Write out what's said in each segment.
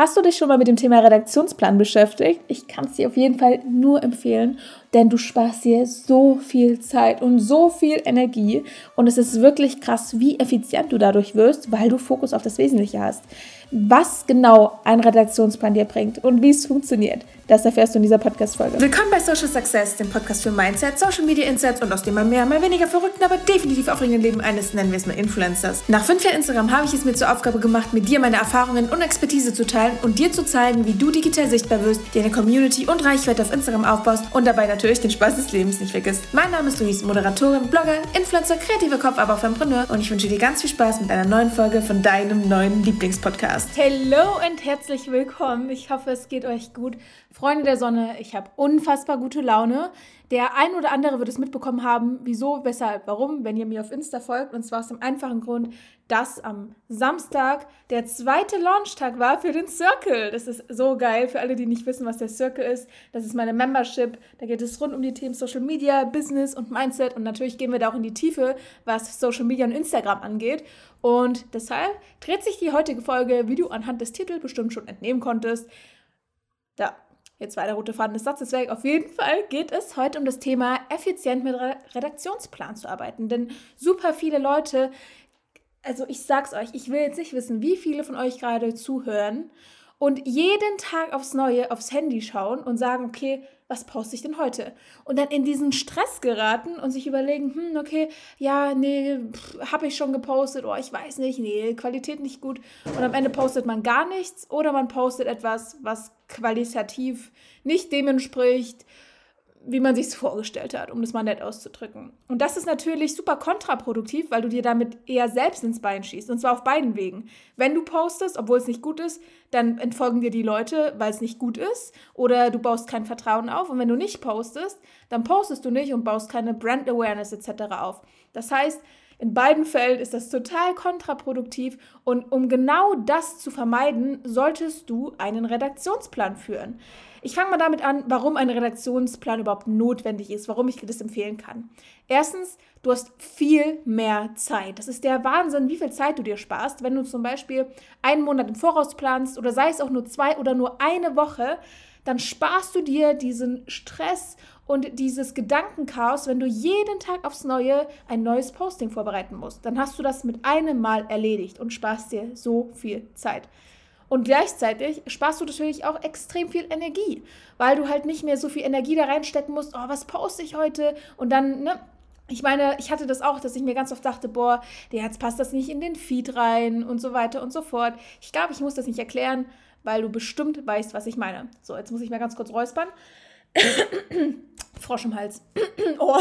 Hast du dich schon mal mit dem Thema Redaktionsplan beschäftigt? Ich kann es dir auf jeden Fall nur empfehlen, denn du sparst dir so viel Zeit und so viel Energie und es ist wirklich krass, wie effizient du dadurch wirst, weil du Fokus auf das Wesentliche hast. Was genau ein Redaktionsplan dir bringt und wie es funktioniert, das erfährst du in dieser Podcast-Folge. Willkommen bei Social Success, dem Podcast für Mindset, Social Media Insights und aus dem mal mehr, mal weniger verrückten, aber definitiv aufregenden Leben eines, nennen wir es mal Influencers. Nach fünf Jahren Instagram habe ich es mir zur Aufgabe gemacht, mit dir meine Erfahrungen und Expertise zu teilen und dir zu zeigen, wie du digital sichtbar wirst, dir eine Community und Reichweite auf Instagram aufbaust und dabei natürlich den Spaß des Lebens nicht vergisst. Mein Name ist Luis, Moderatorin, Blogger, Influencer, kreativer Kopf, aber auch Fempreneur und ich wünsche dir ganz viel Spaß mit einer neuen Folge von deinem neuen Lieblingspodcast. Hallo und herzlich willkommen. Ich hoffe, es geht euch gut. Freunde der Sonne, ich habe unfassbar gute Laune. Der ein oder andere wird es mitbekommen haben, wieso, weshalb, warum, wenn ihr mir auf Insta folgt. Und zwar aus dem einfachen Grund, dass am Samstag der zweite Launchtag war für den Circle. Das ist so geil für alle, die nicht wissen, was der Circle ist. Das ist meine Membership. Da geht es rund um die Themen Social Media, Business und Mindset. Und natürlich gehen wir da auch in die Tiefe, was Social Media und Instagram angeht. Und deshalb dreht sich die heutige Folge, wie du anhand des Titels bestimmt schon entnehmen konntest. Da, jetzt war der rote Faden des Satzes weg. Auf jeden Fall geht es heute um das Thema, effizient mit Redaktionsplan zu arbeiten. Denn super viele Leute also ich sag's euch, ich will jetzt nicht wissen, wie viele von euch gerade zuhören und jeden Tag aufs Neue aufs Handy schauen und sagen, okay, was poste ich denn heute? Und dann in diesen Stress geraten und sich überlegen, hm, okay, ja, nee, habe ich schon gepostet, oh, ich weiß nicht, nee, Qualität nicht gut. Und am Ende postet man gar nichts oder man postet etwas, was qualitativ nicht dem entspricht, wie man sich es vorgestellt hat, um das mal nett auszudrücken. Und das ist natürlich super kontraproduktiv, weil du dir damit eher selbst ins Bein schießt. Und zwar auf beiden Wegen. Wenn du postest, obwohl es nicht gut ist, dann entfolgen dir die Leute, weil es nicht gut ist. Oder du baust kein Vertrauen auf. Und wenn du nicht postest, dann postest du nicht und baust keine Brand Awareness etc. auf. Das heißt, in beiden Fällen ist das total kontraproduktiv und um genau das zu vermeiden, solltest du einen Redaktionsplan führen. Ich fange mal damit an, warum ein Redaktionsplan überhaupt notwendig ist, warum ich dir das empfehlen kann. Erstens, du hast viel mehr Zeit. Das ist der Wahnsinn, wie viel Zeit du dir sparst, wenn du zum Beispiel einen Monat im Voraus planst oder sei es auch nur zwei oder nur eine Woche, dann sparst du dir diesen Stress und dieses Gedankenchaos, wenn du jeden Tag aufs Neue ein neues Posting vorbereiten musst. Dann hast du das mit einem Mal erledigt und sparst dir so viel Zeit. Und gleichzeitig sparst du natürlich auch extrem viel Energie, weil du halt nicht mehr so viel Energie da reinstecken musst, oh, was poste ich heute? Und dann, ne, ich meine, ich hatte das auch, dass ich mir ganz oft dachte, boah, jetzt passt das nicht in den Feed rein und so weiter und so fort. Ich glaube, ich muss das nicht erklären, weil du bestimmt weißt, was ich meine. So, jetzt muss ich mal ganz kurz räuspern. Frosch im Hals. oh,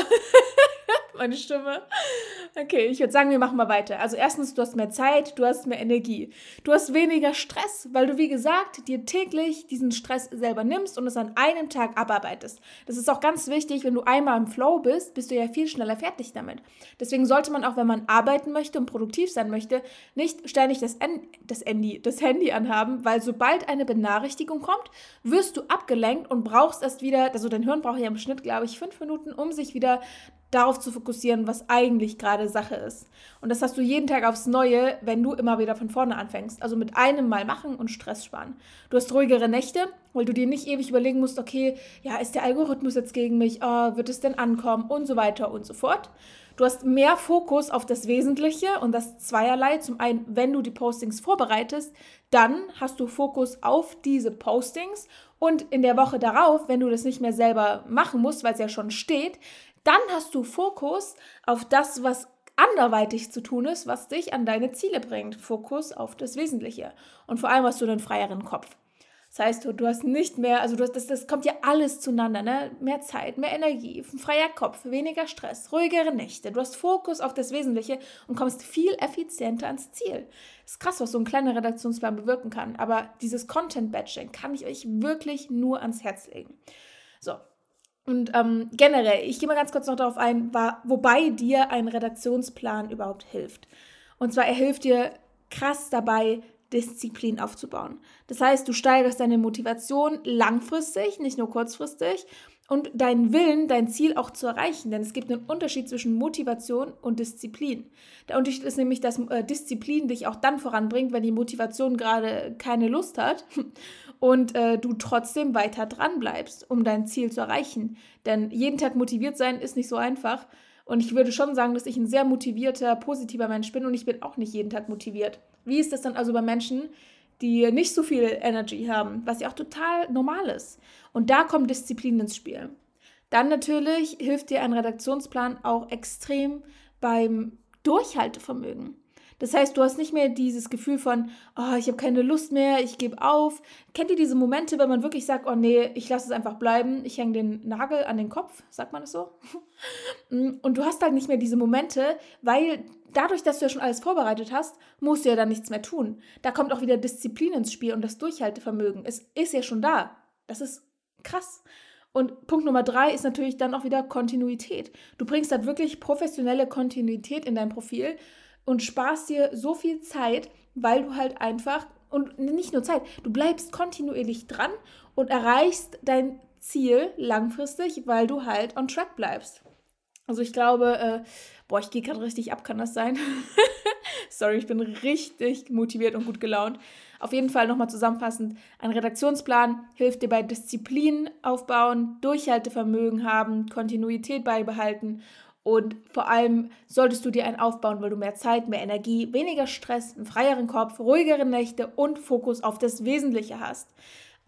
meine Stimme. Okay, ich würde sagen, wir machen mal weiter. Also erstens, du hast mehr Zeit, du hast mehr Energie. Du hast weniger Stress, weil du, wie gesagt, dir täglich diesen Stress selber nimmst und es an einem Tag abarbeitest. Das ist auch ganz wichtig, wenn du einmal im Flow bist, bist du ja viel schneller fertig damit. Deswegen sollte man auch, wenn man arbeiten möchte und produktiv sein möchte, nicht ständig das, en das, Handy, das Handy anhaben, weil sobald eine Benachrichtigung kommt, wirst du abgelenkt und brauchst erst wieder, also dein Hirn braucht ja im Schnitt, glaube ich, fünf Minuten, um sich wieder darauf zu fokussieren, was eigentlich gerade Sache ist. Und das hast du jeden Tag aufs Neue, wenn du immer wieder von vorne anfängst. Also mit einem Mal machen und Stress sparen. Du hast ruhigere Nächte, weil du dir nicht ewig überlegen musst, okay, ja, ist der Algorithmus jetzt gegen mich? Oh, wird es denn ankommen? Und so weiter und so fort. Du hast mehr Fokus auf das Wesentliche und das zweierlei. Zum einen, wenn du die Postings vorbereitest, dann hast du Fokus auf diese Postings und in der Woche darauf, wenn du das nicht mehr selber machen musst, weil es ja schon steht, dann hast du Fokus auf das, was anderweitig zu tun ist, was dich an deine Ziele bringt. Fokus auf das Wesentliche. Und vor allem hast du einen freieren Kopf. Das heißt, du, du hast nicht mehr, also du hast, das, das kommt ja alles zueinander, ne? Mehr Zeit, mehr Energie, ein freier Kopf, weniger Stress, ruhigere Nächte. Du hast Fokus auf das Wesentliche und kommst viel effizienter ans Ziel. Ist krass, was so ein kleiner Redaktionsplan bewirken kann. Aber dieses Content-Batching kann ich euch wirklich nur ans Herz legen. So, und ähm, generell, ich gehe mal ganz kurz noch darauf ein, wobei dir ein Redaktionsplan überhaupt hilft. Und zwar, er hilft dir krass dabei, Disziplin aufzubauen. Das heißt, du steigerst deine Motivation langfristig, nicht nur kurzfristig. und deinen Willen, dein Ziel auch zu erreichen. Denn es gibt einen Unterschied zwischen Motivation und Disziplin. Der Unterschied ist nämlich, dass äh, Disziplin dich auch dann voranbringt, wenn die Motivation gerade keine Lust hat und äh, du trotzdem weiter dran bleibst, um dein Ziel zu erreichen. Denn jeden Tag motiviert sein ist nicht so einfach. Und ich würde schon sagen, dass ich ein sehr motivierter, positiver Mensch bin und ich bin auch nicht jeden Tag motiviert. Wie ist das dann also bei Menschen, die nicht so viel Energy haben, was ja auch total normal ist? Und da kommt Disziplin ins Spiel. Dann natürlich hilft dir ein Redaktionsplan auch extrem beim Durchhaltevermögen. Das heißt, du hast nicht mehr dieses Gefühl von, oh, ich habe keine Lust mehr, ich gebe auf. Kennt ihr diese Momente, wenn man wirklich sagt, oh nee, ich lasse es einfach bleiben, ich hänge den Nagel an den Kopf, sagt man das so? Und du hast halt nicht mehr diese Momente, weil dadurch, dass du ja schon alles vorbereitet hast, musst du ja dann nichts mehr tun. Da kommt auch wieder Disziplin ins Spiel und das Durchhaltevermögen. Es ist ja schon da. Das ist krass. Und Punkt Nummer drei ist natürlich dann auch wieder Kontinuität. Du bringst halt wirklich professionelle Kontinuität in dein Profil und sparst dir so viel Zeit, weil du halt einfach, und nicht nur Zeit, du bleibst kontinuierlich dran und erreichst dein Ziel langfristig, weil du halt on track bleibst. Also ich glaube, äh, boah, ich gehe gerade richtig ab, kann das sein? Sorry, ich bin richtig motiviert und gut gelaunt. Auf jeden Fall nochmal zusammenfassend, ein Redaktionsplan hilft dir bei Disziplin aufbauen, Durchhaltevermögen haben, Kontinuität beibehalten und vor allem solltest du dir einen aufbauen, weil du mehr Zeit, mehr Energie, weniger Stress, einen freieren Kopf, ruhigere Nächte und Fokus auf das Wesentliche hast.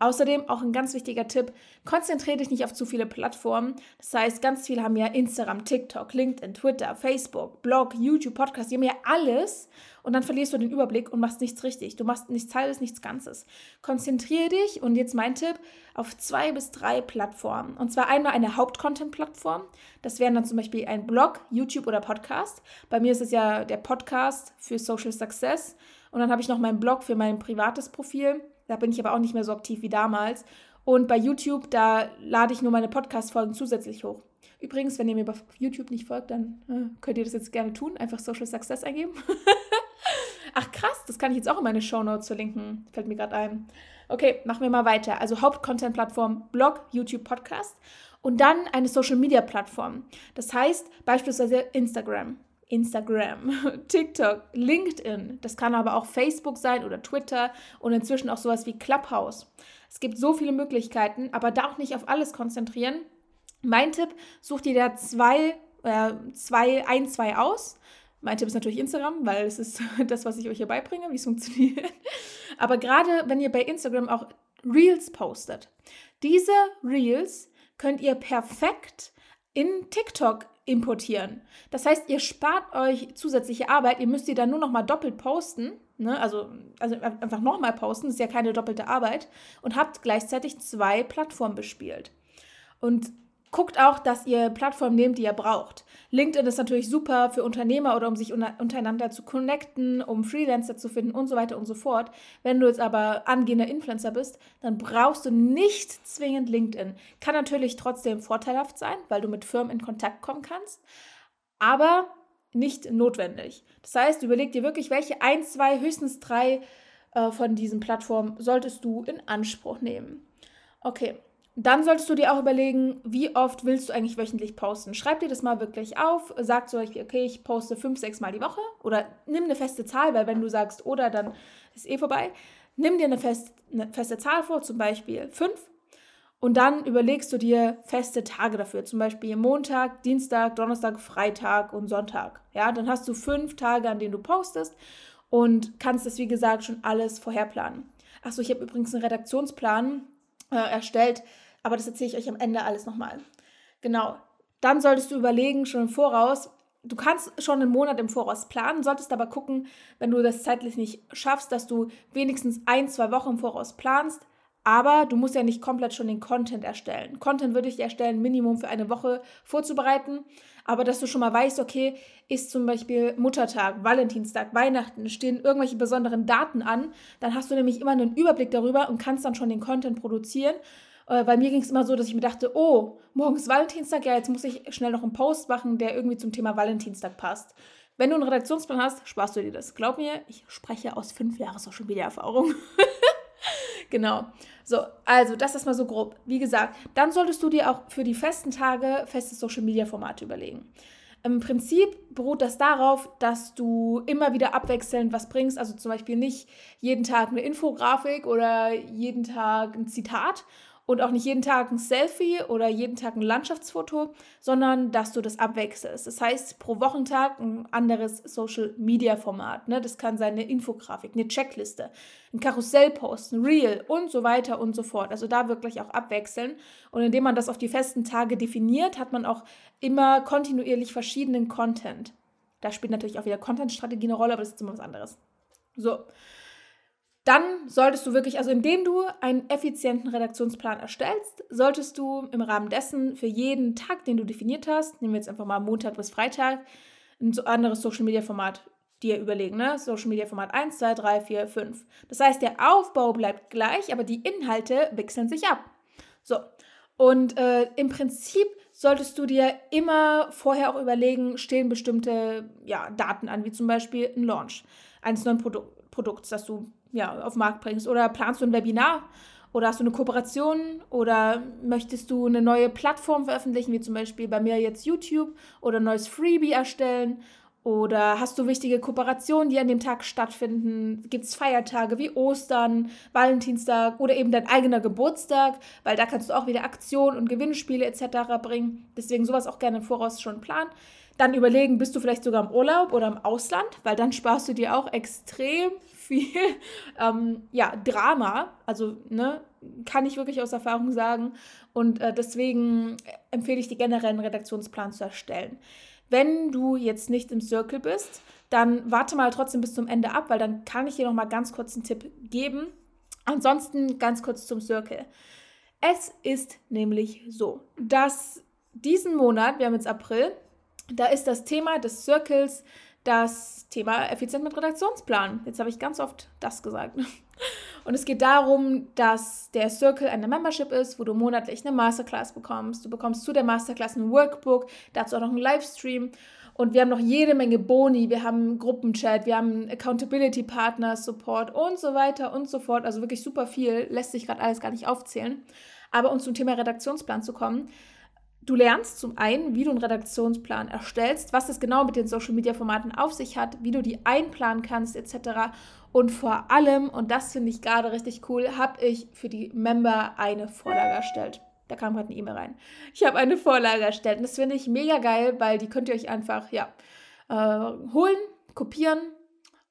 Außerdem auch ein ganz wichtiger Tipp, konzentriere dich nicht auf zu viele Plattformen. Das heißt, ganz viele haben ja Instagram, TikTok, LinkedIn, Twitter, Facebook, Blog, YouTube, Podcast, die haben ja alles und dann verlierst du den Überblick und machst nichts richtig. Du machst nichts Halbes, nichts Ganzes. Konzentriere dich und jetzt mein Tipp auf zwei bis drei Plattformen. Und zwar einmal eine Haupt-Content-Plattform. Das wären dann zum Beispiel ein Blog, YouTube oder Podcast. Bei mir ist es ja der Podcast für Social Success. Und dann habe ich noch meinen Blog für mein privates Profil. Da bin ich aber auch nicht mehr so aktiv wie damals. Und bei YouTube, da lade ich nur meine Podcast-Folgen zusätzlich hoch. Übrigens, wenn ihr mir bei YouTube nicht folgt, dann äh, könnt ihr das jetzt gerne tun. Einfach Social Success eingeben. Ach krass, das kann ich jetzt auch in meine Show Notes verlinken. Fällt mir gerade ein. Okay, machen wir mal weiter. Also Haupt-Content-Plattform, Blog, YouTube, Podcast. Und dann eine Social-Media-Plattform. Das heißt beispielsweise Instagram. Instagram, TikTok, LinkedIn. Das kann aber auch Facebook sein oder Twitter und inzwischen auch sowas wie Clubhouse. Es gibt so viele Möglichkeiten, aber da auch nicht auf alles konzentrieren. Mein Tipp, such dir da zwei, äh, zwei, ein, zwei aus. Mein Tipp ist natürlich Instagram, weil es ist das, was ich euch hier beibringe, wie es funktioniert. Aber gerade wenn ihr bei Instagram auch Reels postet, diese Reels könnt ihr perfekt in TikTok importieren. Das heißt, ihr spart euch zusätzliche Arbeit, ihr müsst sie dann nur noch mal doppelt posten, ne? also, also einfach nochmal posten, das ist ja keine doppelte Arbeit, und habt gleichzeitig zwei Plattformen bespielt. Und guckt auch, dass ihr Plattformen nehmt, die ihr braucht. LinkedIn ist natürlich super für Unternehmer oder um sich untereinander zu connecten, um Freelancer zu finden und so weiter und so fort. Wenn du jetzt aber angehender Influencer bist, dann brauchst du nicht zwingend LinkedIn. Kann natürlich trotzdem vorteilhaft sein, weil du mit Firmen in Kontakt kommen kannst, aber nicht notwendig. Das heißt, überleg dir wirklich, welche ein, zwei, höchstens drei äh, von diesen Plattformen solltest du in Anspruch nehmen. Okay, dann solltest du dir auch überlegen, wie oft willst du eigentlich wöchentlich posten. Schreib dir das mal wirklich auf. Sag zum Beispiel, okay, ich poste fünf, sechs Mal die Woche. Oder nimm eine feste Zahl, weil wenn du sagst, oder, dann ist eh vorbei. Nimm dir eine, fest, eine feste Zahl vor, zum Beispiel fünf. Und dann überlegst du dir feste Tage dafür, zum Beispiel Montag, Dienstag, Donnerstag, Freitag und Sonntag. Ja, dann hast du fünf Tage, an denen du postest und kannst das, wie gesagt, schon alles vorherplanen. Achso, ich habe übrigens einen Redaktionsplan äh, erstellt. Aber das erzähle ich euch am Ende alles nochmal. Genau. Dann solltest du überlegen, schon im Voraus, du kannst schon einen Monat im Voraus planen, solltest aber gucken, wenn du das zeitlich nicht schaffst, dass du wenigstens ein, zwei Wochen im Voraus planst. Aber du musst ja nicht komplett schon den Content erstellen. Content würde ich erstellen, Minimum für eine Woche vorzubereiten. Aber dass du schon mal weißt, okay, ist zum Beispiel Muttertag, Valentinstag, Weihnachten, stehen irgendwelche besonderen Daten an, dann hast du nämlich immer einen Überblick darüber und kannst dann schon den Content produzieren. Äh, bei mir ging es immer so, dass ich mir dachte, oh, morgen ist Valentinstag, ja, jetzt muss ich schnell noch einen Post machen, der irgendwie zum Thema Valentinstag passt. Wenn du einen Redaktionsplan hast, sparst du dir das. Glaub mir, ich spreche aus fünf Jahren Social Media Erfahrung. genau. So, also das ist mal so grob. Wie gesagt, dann solltest du dir auch für die festen Tage feste Social-Media-Formate überlegen. Im Prinzip beruht das darauf, dass du immer wieder abwechselnd was bringst. Also zum Beispiel nicht jeden Tag eine Infografik oder jeden Tag ein Zitat und auch nicht jeden Tag ein Selfie oder jeden Tag ein Landschaftsfoto, sondern dass du das abwechselst. Das heißt, pro Wochentag ein anderes Social-Media-Format. Ne? Das kann sein eine Infografik, eine Checkliste, ein Karussellpost, ein Reel und so weiter und so fort. Also da wirklich auch abwechseln. Und indem man das auf die festen Tage definiert, hat man auch immer kontinuierlich verschiedenen Content. Da spielt natürlich auch wieder Content-Strategie eine Rolle, aber das ist immer was anderes. So dann solltest du wirklich, also indem du einen effizienten Redaktionsplan erstellst, solltest du im Rahmen dessen für jeden Tag, den du definiert hast, nehmen wir jetzt einfach mal Montag bis Freitag, ein anderes Social Media Format dir überlegen, ne? Social Media Format 1, 2, 3, 4, 5. Das heißt, der Aufbau bleibt gleich, aber die Inhalte wechseln sich ab. So. Und äh, im Prinzip solltest du dir immer vorher auch überlegen, stehen bestimmte ja, Daten an, wie zum Beispiel ein Launch eines neuen Produ Produkts, das du ja, auf den Markt bringst. Oder planst du ein Webinar? Oder hast du eine Kooperation? Oder möchtest du eine neue Plattform veröffentlichen, wie zum Beispiel bei mir jetzt YouTube? Oder ein neues Freebie erstellen? Oder hast du wichtige Kooperationen, die an dem Tag stattfinden? Gibt es Feiertage wie Ostern, Valentinstag oder eben dein eigener Geburtstag? Weil da kannst du auch wieder Aktionen und Gewinnspiele etc. bringen. Deswegen sowas auch gerne im Voraus schon planen. Dann überlegen, bist du vielleicht sogar im Urlaub oder im Ausland? Weil dann sparst du dir auch extrem viel ähm, ja, Drama. Also, ne, kann ich wirklich aus Erfahrung sagen. Und äh, deswegen empfehle ich dir generell einen Redaktionsplan zu erstellen. Wenn du jetzt nicht im Circle bist, dann warte mal trotzdem bis zum Ende ab, weil dann kann ich dir noch mal ganz kurz einen Tipp geben. Ansonsten ganz kurz zum Circle. Es ist nämlich so, dass diesen Monat, wir haben jetzt April, da ist das Thema des Circles das Thema effizient mit Redaktionsplan. Jetzt habe ich ganz oft das gesagt. Und es geht darum, dass der Circle eine Membership ist, wo du monatlich eine Masterclass bekommst. Du bekommst zu der Masterclass ein Workbook, dazu auch noch einen Livestream. Und wir haben noch jede Menge Boni, wir haben Gruppenchat, wir haben Accountability Partner Support und so weiter und so fort. Also wirklich super viel, lässt sich gerade alles gar nicht aufzählen. Aber um zum Thema Redaktionsplan zu kommen, Du lernst zum einen, wie du einen Redaktionsplan erstellst, was es genau mit den Social-Media-Formaten auf sich hat, wie du die einplanen kannst etc. Und vor allem, und das finde ich gerade richtig cool, habe ich für die Member eine Vorlage erstellt. Da kam gerade eine E-Mail rein. Ich habe eine Vorlage erstellt und das finde ich mega geil, weil die könnt ihr euch einfach ja, äh, holen, kopieren,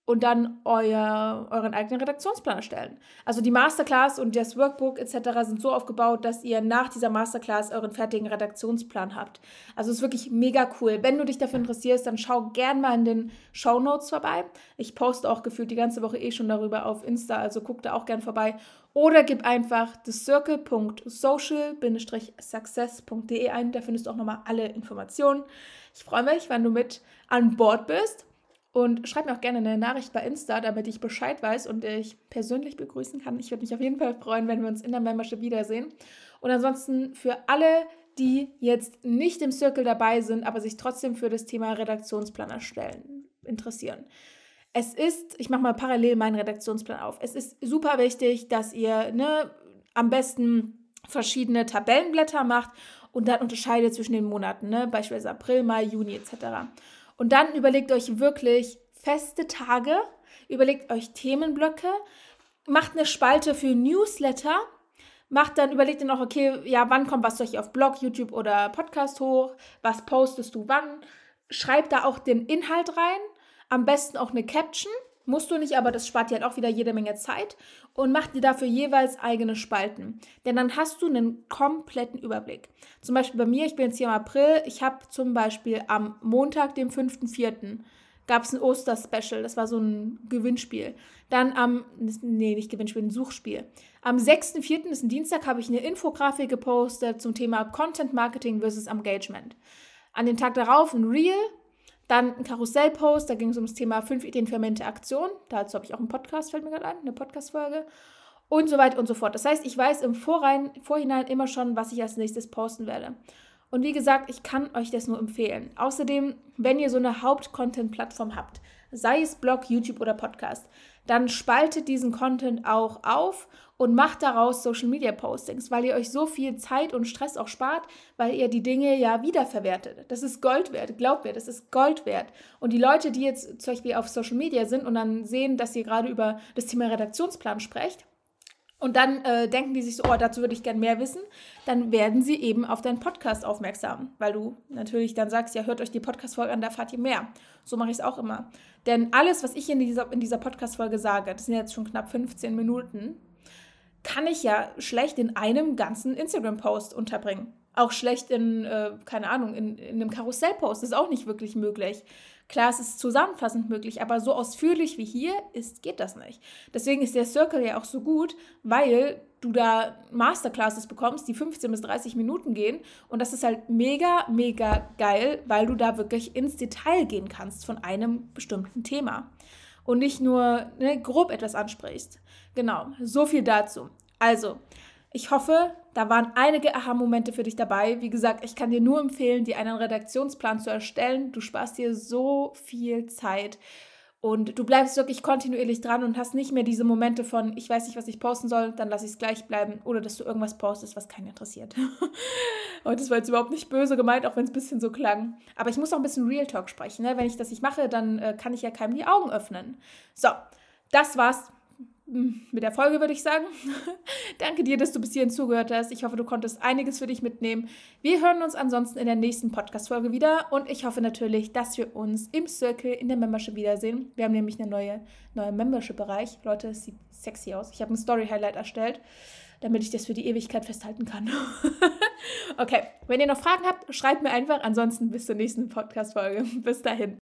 und dann euer, euren eigenen Redaktionsplan erstellen. Also die Masterclass und das Workbook etc. sind so aufgebaut, dass ihr nach dieser Masterclass euren fertigen Redaktionsplan habt. Also es ist wirklich mega cool. Wenn du dich dafür interessierst, dann schau gern mal in den Show Notes vorbei. Ich poste auch gefühlt die ganze Woche eh schon darüber auf Insta, also guck da auch gern vorbei. Oder gib einfach thecircle.social-success.de ein, da findest du auch nochmal alle Informationen. Ich freue mich, wenn du mit an Bord bist. Und schreib mir auch gerne eine Nachricht bei Insta, damit ich Bescheid weiß und ich persönlich begrüßen kann. Ich würde mich auf jeden Fall freuen, wenn wir uns in der Membership wiedersehen. Und ansonsten für alle, die jetzt nicht im Circle dabei sind, aber sich trotzdem für das Thema Redaktionsplan erstellen interessieren. Es ist, ich mache mal parallel meinen Redaktionsplan auf. Es ist super wichtig, dass ihr ne, am besten verschiedene Tabellenblätter macht und dann unterscheidet zwischen den Monaten, ne? beispielsweise April, Mai, Juni etc. Und dann überlegt euch wirklich feste Tage, überlegt euch Themenblöcke, macht eine Spalte für Newsletter, macht dann, überlegt dann auch, okay, ja, wann kommt was ich auf Blog, YouTube oder Podcast hoch, was postest du wann, schreibt da auch den Inhalt rein, am besten auch eine Caption Musst du nicht, aber das spart dir halt auch wieder jede Menge Zeit und mach dir dafür jeweils eigene Spalten. Denn dann hast du einen kompletten Überblick. Zum Beispiel bei mir, ich bin jetzt hier im April, ich habe zum Beispiel am Montag, dem 5.4., gab es ein Oster-Special, das war so ein Gewinnspiel. Dann am, nee, nicht Gewinnspiel, ein Suchspiel. Am 6.4., ist ein Dienstag, habe ich eine Infografik gepostet zum Thema Content Marketing versus Engagement. An dem Tag darauf ein Reel dann ein Karussellpost, da ging es um das Thema fünf Ideen für Interaktion. Dazu habe ich auch einen Podcast, fällt mir gerade ein, eine Podcast-Folge. Und so weiter und so fort. Das heißt, ich weiß im Vorrein, Vorhinein immer schon, was ich als nächstes posten werde. Und wie gesagt, ich kann euch das nur empfehlen. Außerdem, wenn ihr so eine Haupt-Content-Plattform habt, sei es Blog, YouTube oder Podcast, dann spaltet diesen Content auch auf und macht daraus Social Media Postings, weil ihr euch so viel Zeit und Stress auch spart, weil ihr die Dinge ja wiederverwertet. Das ist Gold wert, glaubt mir, das ist Gold wert. Und die Leute, die jetzt zum Beispiel auf Social Media sind und dann sehen, dass ihr gerade über das Thema Redaktionsplan sprecht, und dann äh, denken die sich so, oh, dazu würde ich gern mehr wissen. Dann werden sie eben auf deinen Podcast aufmerksam, weil du natürlich dann sagst, ja, hört euch die Podcast-Folge an, da fahrt ihr mehr. So mache ich es auch immer. Denn alles, was ich in dieser, in dieser Podcast-Folge sage, das sind jetzt schon knapp 15 Minuten, kann ich ja schlecht in einem ganzen Instagram-Post unterbringen. Auch schlecht in, äh, keine Ahnung, in, in einem Karussell-Post. Ist auch nicht wirklich möglich. Klar, es ist zusammenfassend möglich, aber so ausführlich wie hier ist, geht das nicht. Deswegen ist der Circle ja auch so gut, weil du da Masterclasses bekommst, die 15 bis 30 Minuten gehen. Und das ist halt mega, mega geil, weil du da wirklich ins Detail gehen kannst von einem bestimmten Thema. Und nicht nur ne, grob etwas ansprichst. Genau, so viel dazu. Also, ich hoffe, da waren einige Aha-Momente für dich dabei. Wie gesagt, ich kann dir nur empfehlen, dir einen Redaktionsplan zu erstellen. Du sparst dir so viel Zeit und du bleibst wirklich kontinuierlich dran und hast nicht mehr diese Momente von, ich weiß nicht, was ich posten soll, dann lasse ich es gleich bleiben oder dass du irgendwas postest, was keinen interessiert. und das war jetzt überhaupt nicht böse gemeint, auch wenn es ein bisschen so klang. Aber ich muss auch ein bisschen Real Talk sprechen. Ne? Wenn ich das nicht mache, dann äh, kann ich ja keinem die Augen öffnen. So, das war's mit der Folge, würde ich sagen. Danke dir, dass du bis hierhin zugehört hast. Ich hoffe, du konntest einiges für dich mitnehmen. Wir hören uns ansonsten in der nächsten Podcast-Folge wieder und ich hoffe natürlich, dass wir uns im Circle in der Membership wiedersehen. Wir haben nämlich einen neue, neuen Membership-Bereich. Leute, es sieht sexy aus. Ich habe ein Story-Highlight erstellt, damit ich das für die Ewigkeit festhalten kann. okay, wenn ihr noch Fragen habt, schreibt mir einfach. Ansonsten bis zur nächsten Podcast-Folge. Bis dahin.